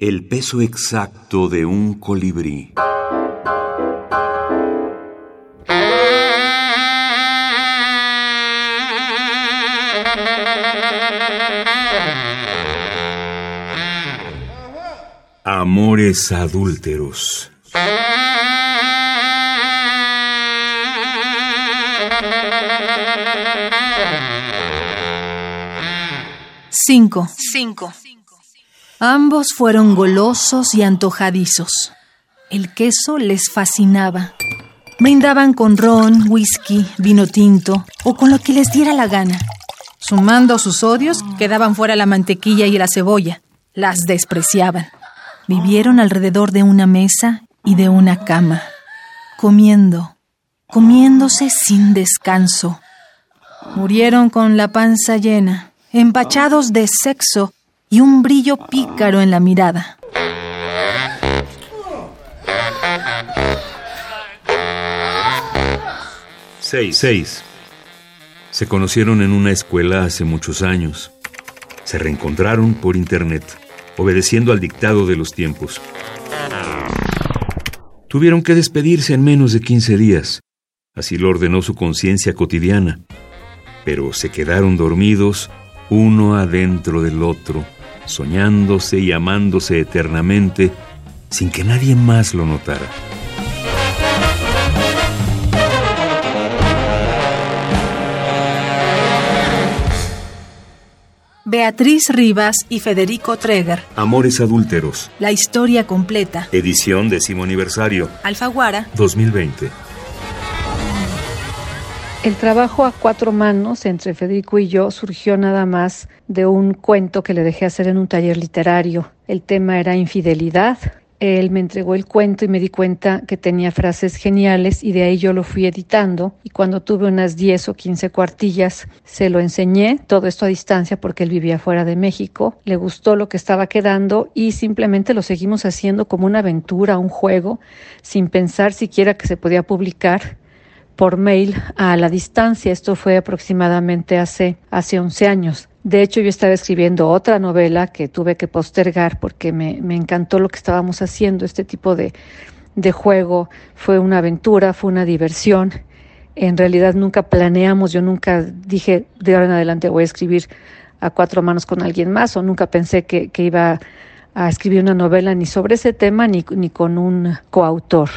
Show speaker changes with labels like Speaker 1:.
Speaker 1: El peso exacto de un colibrí. Amores adúlteros.
Speaker 2: Cinco. Cinco. Ambos fueron golosos y antojadizos. El queso les fascinaba. Brindaban con ron, whisky, vino tinto o con lo que les diera la gana. Sumando sus odios, quedaban fuera la mantequilla y la cebolla. Las despreciaban. Vivieron alrededor de una mesa y de una cama, comiendo, comiéndose sin descanso. Murieron con la panza llena, empachados de sexo y un brillo pícaro en la mirada.
Speaker 1: Seis. Se conocieron en una escuela hace muchos años. Se reencontraron por internet, obedeciendo al dictado de los tiempos. Tuvieron que despedirse en menos de 15 días. Así lo ordenó su conciencia cotidiana. Pero se quedaron dormidos uno adentro del otro, soñándose y amándose eternamente sin que nadie más lo notara.
Speaker 2: Beatriz Rivas y Federico Treger.
Speaker 1: Amores adúlteros.
Speaker 2: La historia completa.
Speaker 1: Edición décimo aniversario.
Speaker 2: Alfaguara.
Speaker 1: 2020.
Speaker 3: El trabajo a cuatro manos entre Federico y yo surgió nada más de un cuento que le dejé hacer en un taller literario. El tema era infidelidad. Él me entregó el cuento y me di cuenta que tenía frases geniales y de ahí yo lo fui editando. Y cuando tuve unas 10 o 15 cuartillas se lo enseñé, todo esto a distancia porque él vivía fuera de México, le gustó lo que estaba quedando y simplemente lo seguimos haciendo como una aventura, un juego, sin pensar siquiera que se podía publicar por mail a la distancia. Esto fue aproximadamente hace, hace 11 años. De hecho, yo estaba escribiendo otra novela que tuve que postergar porque me, me encantó lo que estábamos haciendo. Este tipo de, de juego fue una aventura, fue una diversión. En realidad nunca planeamos, yo nunca dije de ahora en adelante voy a escribir a cuatro manos con alguien más o nunca pensé que, que iba a escribir una novela ni sobre ese tema ni, ni con un coautor.